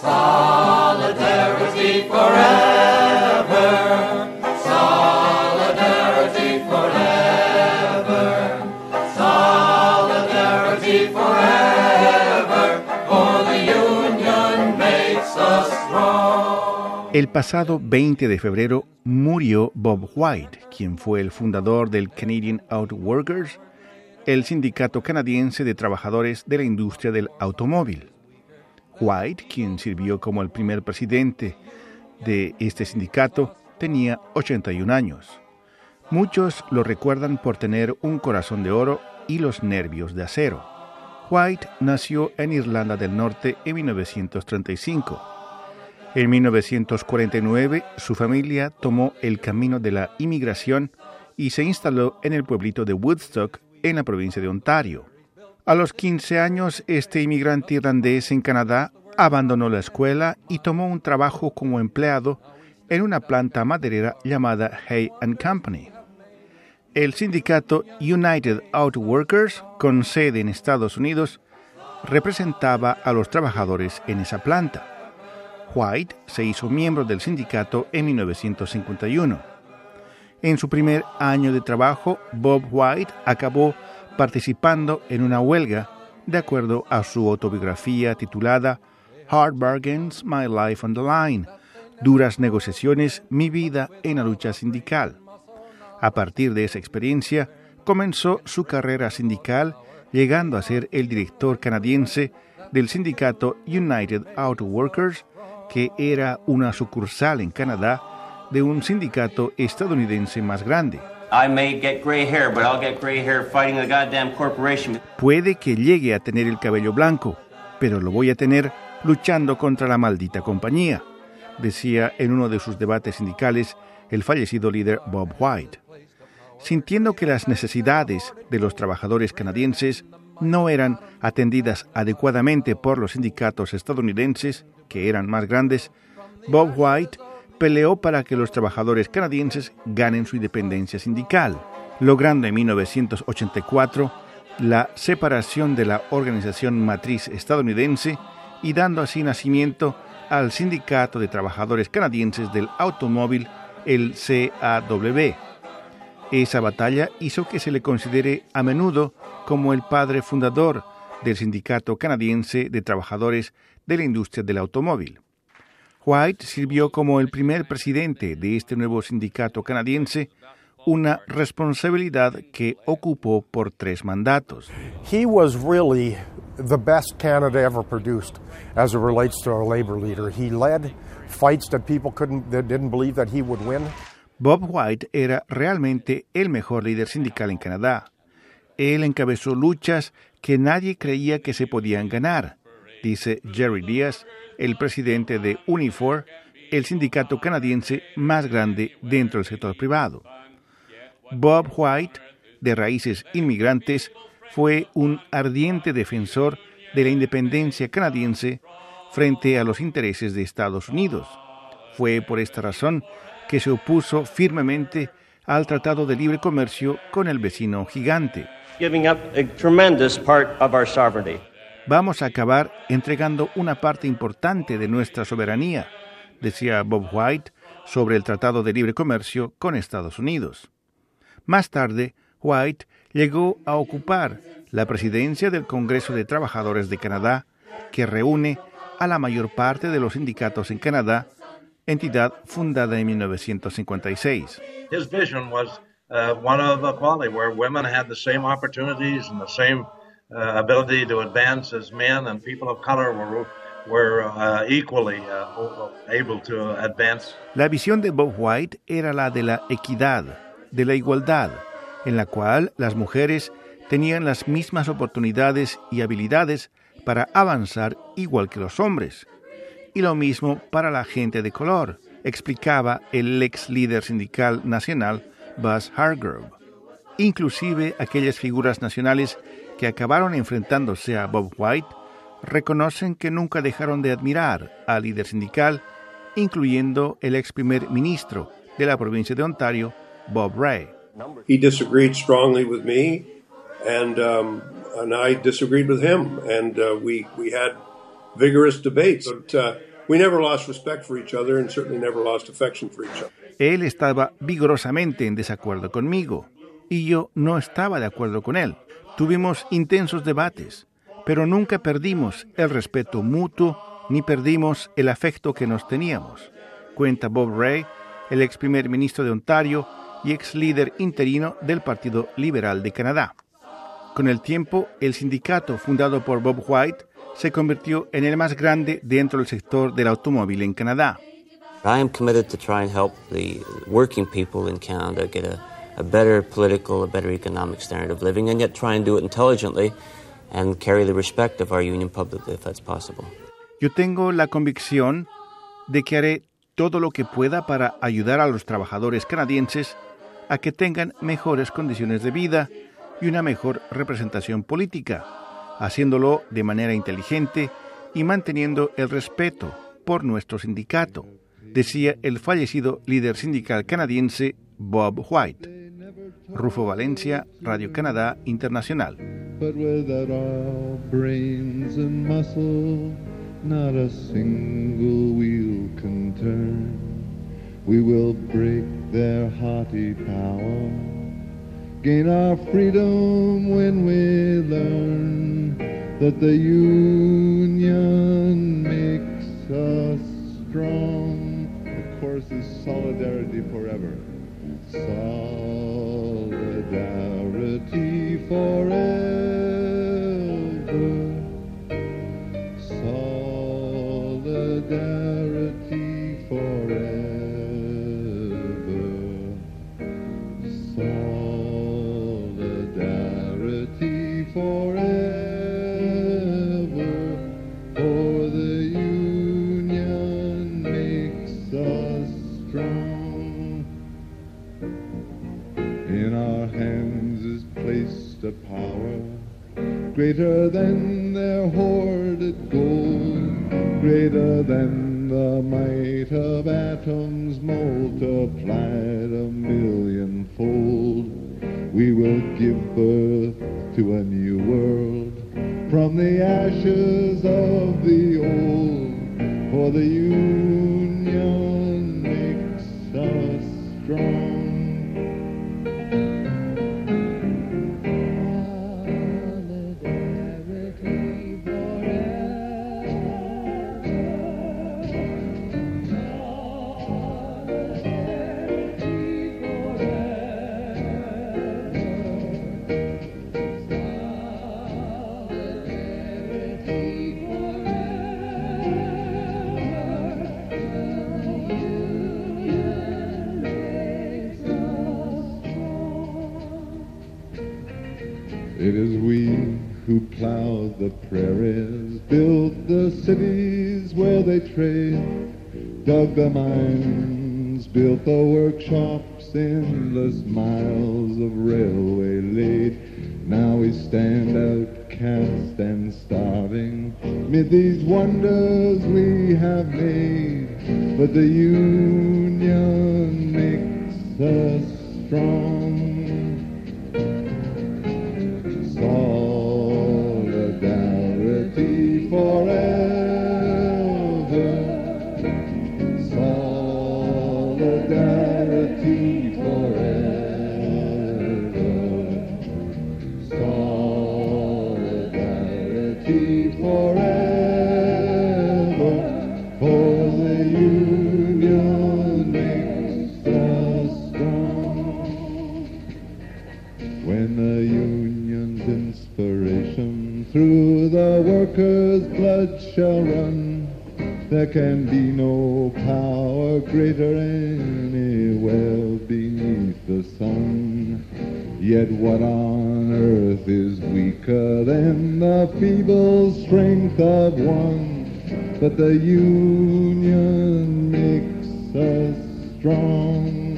Solidarity forever. Solidarity forever. Solidarity forever. For the union makes us strong. El pasado 20 de febrero murió Bob White, quien fue el fundador del Canadian Auto Workers, el sindicato canadiense de trabajadores de la industria del automóvil. White, quien sirvió como el primer presidente de este sindicato, tenía 81 años. Muchos lo recuerdan por tener un corazón de oro y los nervios de acero. White nació en Irlanda del Norte en 1935. En 1949 su familia tomó el camino de la inmigración y se instaló en el pueblito de Woodstock, en la provincia de Ontario. A los 15 años, este inmigrante irlandés en Canadá abandonó la escuela y tomó un trabajo como empleado en una planta maderera llamada Hay Company. El sindicato United Auto Workers, con sede en Estados Unidos, representaba a los trabajadores en esa planta. White se hizo miembro del sindicato en 1951. En su primer año de trabajo, Bob White acabó participando en una huelga, de acuerdo a su autobiografía titulada Hard Bargains, My Life on the Line, Duras negociaciones, mi vida en la lucha sindical. A partir de esa experiencia, comenzó su carrera sindical, llegando a ser el director canadiense del sindicato United Auto Workers, que era una sucursal en Canadá de un sindicato estadounidense más grande. Puede que llegue a tener el cabello blanco, pero lo voy a tener luchando contra la maldita compañía, decía en uno de sus debates sindicales el fallecido líder Bob White. Sintiendo que las necesidades de los trabajadores canadienses no eran atendidas adecuadamente por los sindicatos estadounidenses, que eran más grandes, Bob White peleó para que los trabajadores canadienses ganen su independencia sindical, logrando en 1984 la separación de la organización matriz estadounidense y dando así nacimiento al Sindicato de Trabajadores Canadienses del Automóvil, el CAW. Esa batalla hizo que se le considere a menudo como el padre fundador del Sindicato Canadiense de Trabajadores de la Industria del Automóvil. White sirvió como el primer presidente de este nuevo sindicato canadiense, una responsabilidad que ocupó por tres mandatos. He was really the best Canada ever produced as it relates to a labor leader. He led fights that people couldn't that didn't believe that he would win. Bob White era realmente el mejor líder sindical en Canadá. Él encabezó luchas que nadie creía que se podían ganar, dice Jerry Díaz, el presidente de Unifor, el sindicato canadiense más grande dentro del sector privado. Bob White, de raíces inmigrantes, fue un ardiente defensor de la independencia canadiense frente a los intereses de Estados Unidos. Fue por esta razón que se opuso firmemente al Tratado de Libre Comercio con el vecino gigante. Vamos a acabar entregando una parte importante de nuestra soberanía, decía Bob White sobre el Tratado de Libre Comercio con Estados Unidos. Más tarde, White llegó a ocupar la presidencia del Congreso de Trabajadores de Canadá, que reúne a la mayor parte de los sindicatos en Canadá, entidad fundada en 1956. His ability to advance as men, and people of color were, uh, uh. La visión de Bob White era la de la equidad, de la igualdad, en la cual las mujeres tenían las mismas oportunidades y habilidades para avanzar igual que los hombres. Y lo mismo para la gente de color, explicaba el ex líder sindical nacional Buzz Hargrove. Inclusive aquellas figuras nacionales que acabaron enfrentándose a Bob White reconocen que nunca dejaron de admirar al líder sindical, incluyendo el ex primer ministro de la provincia de Ontario, Bob Ray. He disagreed strongly with me, and um, and I disagreed with him, and uh, we we had vigorous debates. But uh, We never lost respect for each other and certainly never lost affection for each other. Él estaba vigorosamente en desacuerdo conmigo y yo no estaba de acuerdo con él. Tuvimos intensos debates, pero nunca perdimos el respeto mutuo ni perdimos el afecto que nos teníamos. Cuenta Bob Ray, el ex primer ministro de Ontario y ex líder interino del Partido Liberal de Canadá. Con el tiempo, el sindicato fundado por Bob White se convirtió en el más grande dentro del sector del automóvil en Canadá. I am committed to try and help the working people in Canada get a, a better political, a better economic standard of living, and yet try and do it intelligently and carry the respect of our union publicly if that's possible. Yo tengo la convicción de que haré todo lo que pueda para ayudar a los trabajadores canadienses a que tengan mejores condiciones de vida y una mejor representación política, haciéndolo de manera inteligente y manteniendo el respeto por nuestro sindicato, decía el fallecido líder sindical canadiense Bob White. Rufo Valencia, Radio Canadá Internacional. But without our brains and muscle, not a single wheel can turn. We will break their haughty power, gain our freedom when we learn that the union makes us strong. The course is solidarity forever. Solidarity forever. Greater than their hoarded gold, greater than the might of atoms multiplied a millionfold. We will give birth to a new world from the ashes of the old, for the union dug the mines, built the workshops, endless miles of railway laid. Now we stand outcast and starving mid these wonders we have made, but the union makes us strong. Forever. For the union makes us strong. When the union's inspiration through the workers' blood shall run, there can be no power greater anywhere beneath the sun. Yet what on earth is weaker than the feeble strength of one? But the union makes us strong.